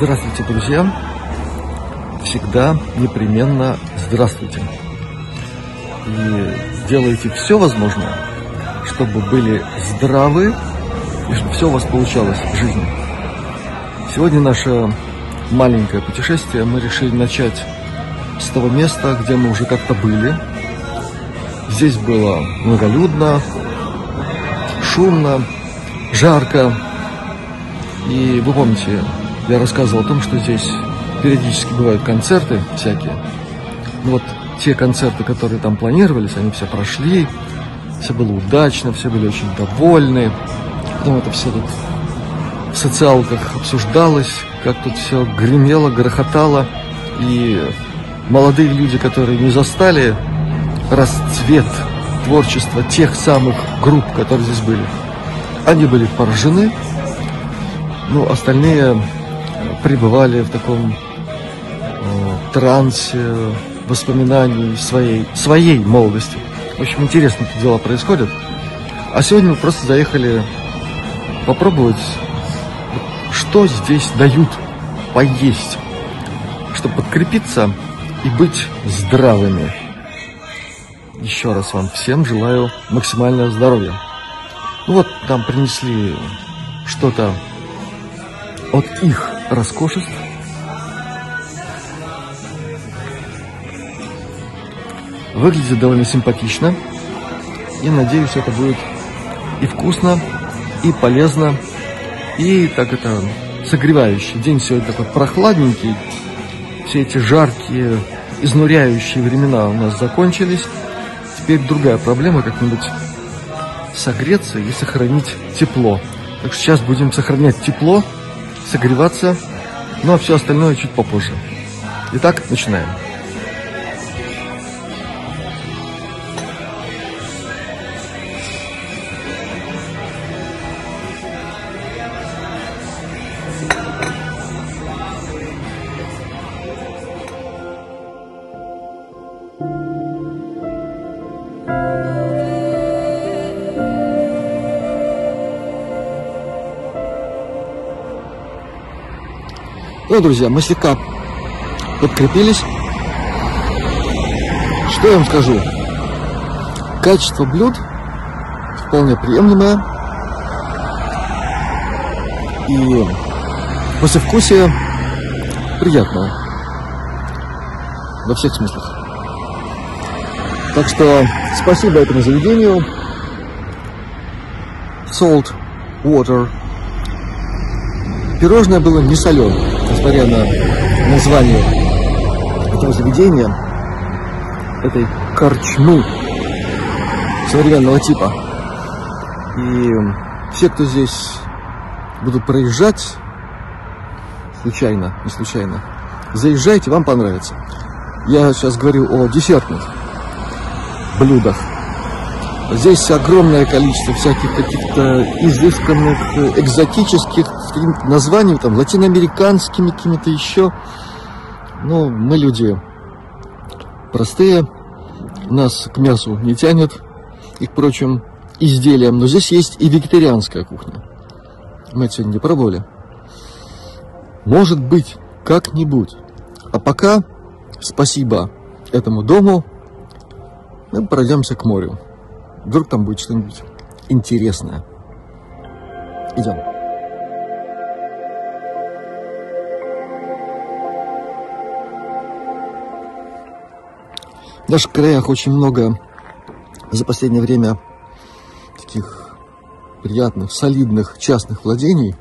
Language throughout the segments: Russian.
Здравствуйте, друзья! Всегда непременно здравствуйте! И делайте все возможное, чтобы были здравы и чтобы все у вас получалось в жизни. Сегодня наше маленькое путешествие мы решили начать с того места, где мы уже как-то были. Здесь было многолюдно, шумно, жарко. И вы помните, я рассказывал о том, что здесь периодически бывают концерты всякие. Ну вот те концерты, которые там планировались, они все прошли, все было удачно, все были очень довольны. Потом это все тут в социалках обсуждалось, как тут все гремело, грохотало. И молодые люди, которые не застали расцвет творчества тех самых групп, которые здесь были, они были поражены. Ну, остальные пребывали в таком э, трансе воспоминаний своей, своей молодости. В общем, интересно тут дела происходят. А сегодня мы просто заехали попробовать, что здесь дают поесть, чтобы подкрепиться и быть здравыми. Еще раз вам всем желаю максимального здоровья. Ну вот, там принесли что-то от их роскошеств. Выглядит довольно симпатично. И надеюсь, это будет и вкусно, и полезно, и так это согревающий. День сегодня такой прохладненький. Все эти жаркие, изнуряющие времена у нас закончились. Теперь другая проблема, как-нибудь согреться и сохранить тепло. Так что сейчас будем сохранять тепло, согреваться, ну а все остальное чуть попозже. Итак, начинаем. Друзья, мы слегка подкрепились. Что я вам скажу? Качество блюд вполне приемлемое. И послевкусие приятное. Во всех смыслах. Так что спасибо этому заведению. Salt Water. Пирожное было не соленое несмотря на название этого заведения, этой корчмы современного типа. И все, кто здесь будут проезжать, случайно, не случайно, заезжайте, вам понравится. Я сейчас говорю о десертных блюдах. Здесь огромное количество всяких каких-то изысканных, э, экзотических названий, там, латиноамериканскими какими-то еще. Но мы люди простые, нас к мясу не тянет и к прочим изделиям. Но здесь есть и вегетарианская кухня. Мы это сегодня не пробовали. Может быть, как-нибудь. А пока спасибо этому дому. Мы пройдемся к морю. Вдруг там будет что-нибудь интересное. Идем. В наших краях очень много за последнее время таких приятных, солидных частных владений.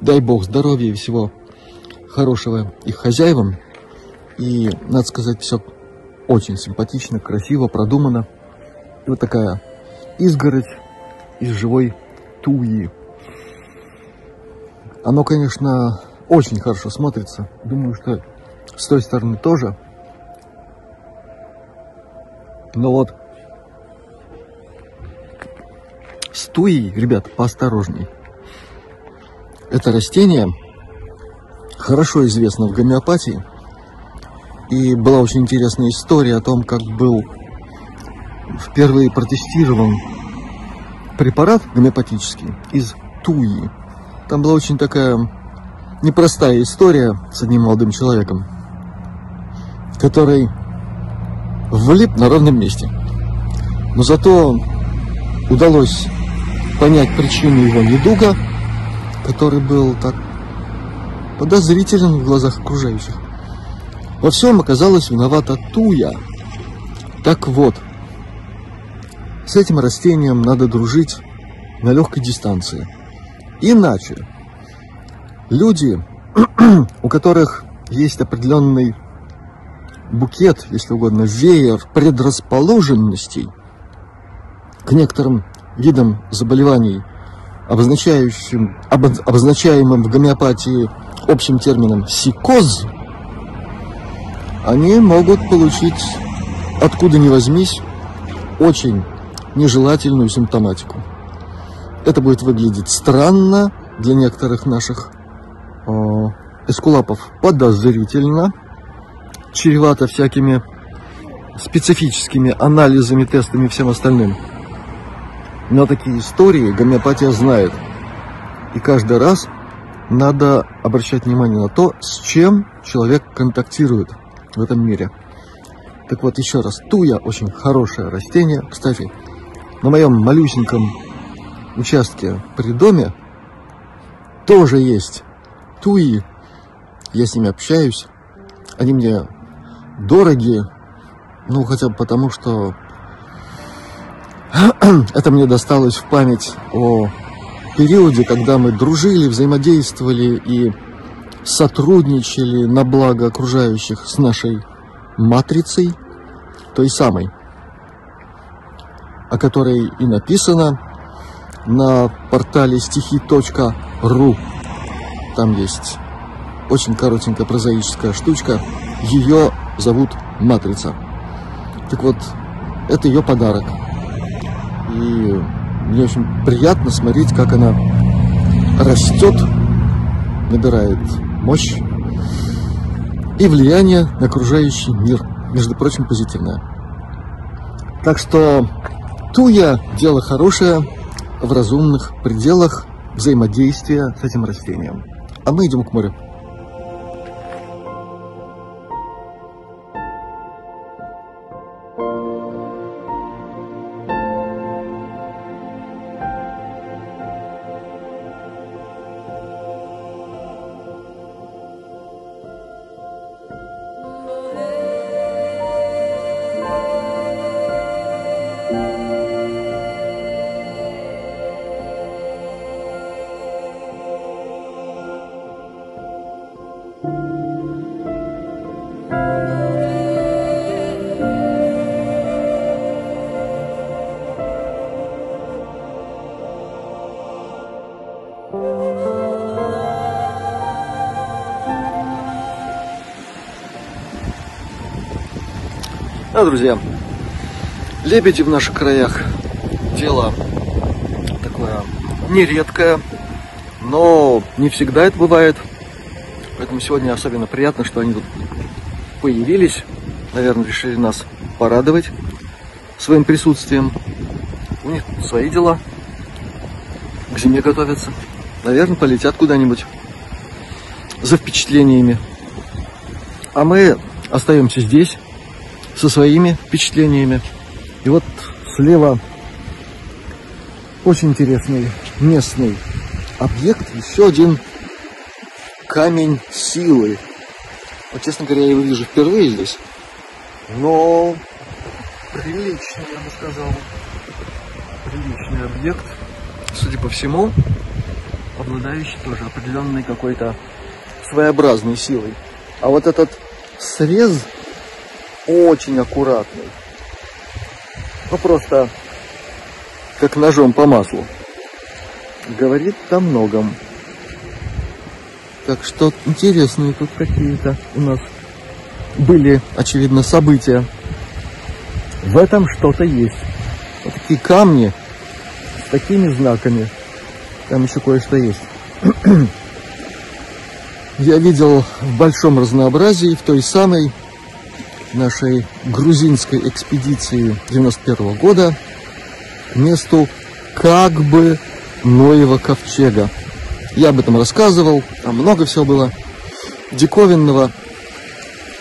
Дай бог здоровья и всего хорошего их хозяевам. И, надо сказать, все очень симпатично, красиво, продумано. И вот такая изгородь из живой туи. Оно, конечно, очень хорошо смотрится. Думаю, что с той стороны тоже. Но вот с туей, ребят, поосторожней. Это растение хорошо известно в гомеопатии. И была очень интересная история о том, как был впервые протестирован препарат гомеопатический из туи. Там была очень такая непростая история с одним молодым человеком, который влип на ровном месте. Но зато удалось понять причину его недуга, который был так подозрителен в глазах окружающих. Во всем оказалась виновата Туя. Так вот, с этим растением надо дружить на легкой дистанции. Иначе люди, у которых есть определенный букет, если угодно, веер предрасположенностей к некоторым видам заболеваний, обозначающим, обозначаемым в гомеопатии общим термином «сикоз», они могут получить, откуда ни возьмись, очень нежелательную симптоматику. Это будет выглядеть странно для некоторых наших э, эскулапов, подозрительно, чревато всякими специфическими анализами, тестами и всем остальным. Но такие истории гомеопатия знает. И каждый раз надо обращать внимание на то, с чем человек контактирует в этом мире. Так вот, еще раз, туя очень хорошее растение. Кстати, на моем малюсеньком участке при доме тоже есть туи. Я с ними общаюсь. Они мне дороги. Ну, хотя бы потому, что это мне досталось в память о периоде, когда мы дружили, взаимодействовали и сотрудничали на благо окружающих с нашей матрицей, той самой, о которой и написано на портале стихи.ру. Там есть очень коротенькая прозаическая штучка. Ее зовут Матрица. Так вот, это ее подарок. И мне очень приятно смотреть, как она растет, набирает мощь и влияние на окружающий мир, между прочим, позитивное. Так что туя – дело хорошее в разумных пределах взаимодействия с этим растением. А мы идем к морю. Да, друзья, лебеди в наших краях дело такое нередкое, но не всегда это бывает. Поэтому сегодня особенно приятно, что они тут появились. Наверное, решили нас порадовать своим присутствием. У них свои дела. К зиме готовятся. Наверное, полетят куда-нибудь за впечатлениями. А мы остаемся здесь со своими впечатлениями. И вот слева очень интересный местный объект, еще один камень силы. Вот, честно говоря, я его вижу впервые здесь, но приличный, я бы сказал, приличный объект, судя по всему, обладающий тоже определенной какой-то своеобразной силой. А вот этот срез очень аккуратный. Ну, просто как ножом по маслу. Говорит о многом. Так что интересные тут какие-то у нас были, очевидно, события. В этом что-то есть. Вот такие камни с такими знаками. Там еще кое-что есть. Я видел в большом разнообразии, в той самой нашей грузинской экспедиции 91 года к месту как бы Ноева ковчега. Я об этом рассказывал, там много всего было диковинного,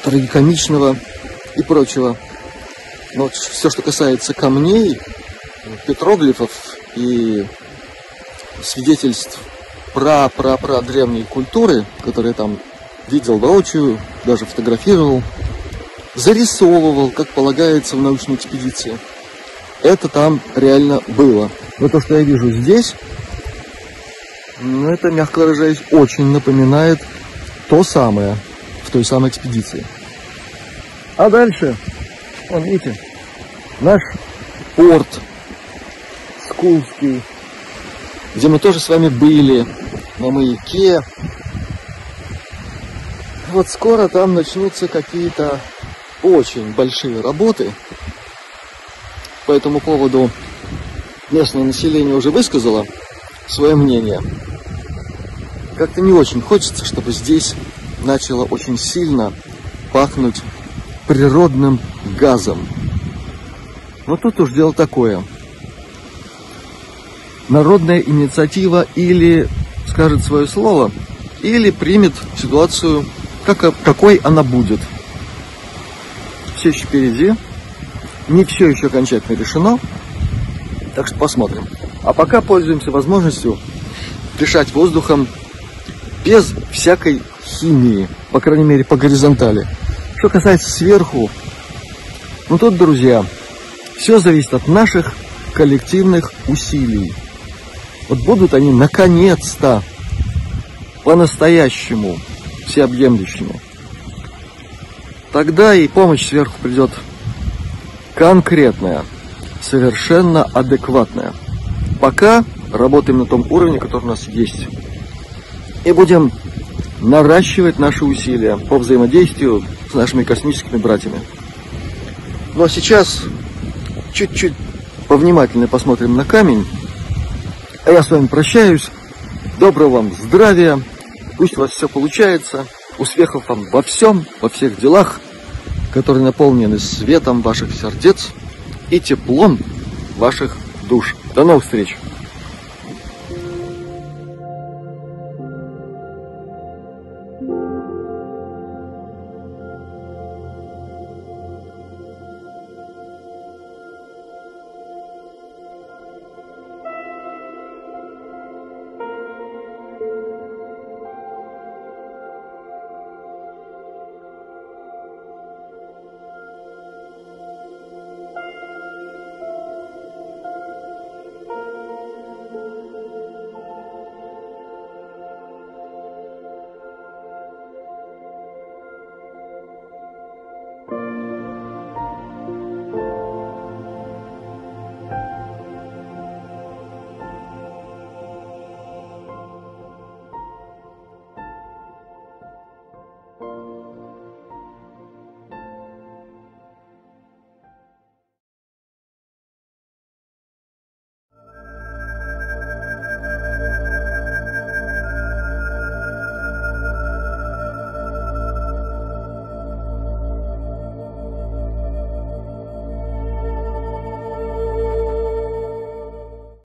трагикомичного и прочего. Но вот все, что касается камней, петроглифов и свидетельств про-про-про древней культуры, которые там видел воочию, даже фотографировал, зарисовывал, как полагается в научной экспедиции. Это там реально было. Но то, что я вижу здесь, ну, это, мягко выражаясь, очень напоминает то самое в той самой экспедиции. А дальше, вон, видите, наш порт Скулский, где мы тоже с вами были, на маяке. Вот скоро там начнутся какие-то очень большие работы. По этому поводу местное население уже высказало свое мнение. Как-то не очень хочется, чтобы здесь начало очень сильно пахнуть природным газом. Вот тут уж дело такое. Народная инициатива или скажет свое слово, или примет ситуацию, как, какой она будет. Все еще впереди, не все еще окончательно решено, так что посмотрим. А пока пользуемся возможностью дышать воздухом без всякой химии, по крайней мере по горизонтали. Что касается сверху, ну тут, друзья, все зависит от наших коллективных усилий. Вот будут они наконец-то по-настоящему всеобъемлющими. Тогда и помощь сверху придет конкретная, совершенно адекватная. Пока работаем на том уровне, который у нас есть. И будем наращивать наши усилия по взаимодействию с нашими космическими братьями. Ну а сейчас чуть-чуть повнимательнее посмотрим на камень. А я с вами прощаюсь. Доброго вам здравия. Пусть у вас все получается. Успехов вам во всем, во всех делах, которые наполнены светом ваших сердец и теплом ваших душ. До новых встреч!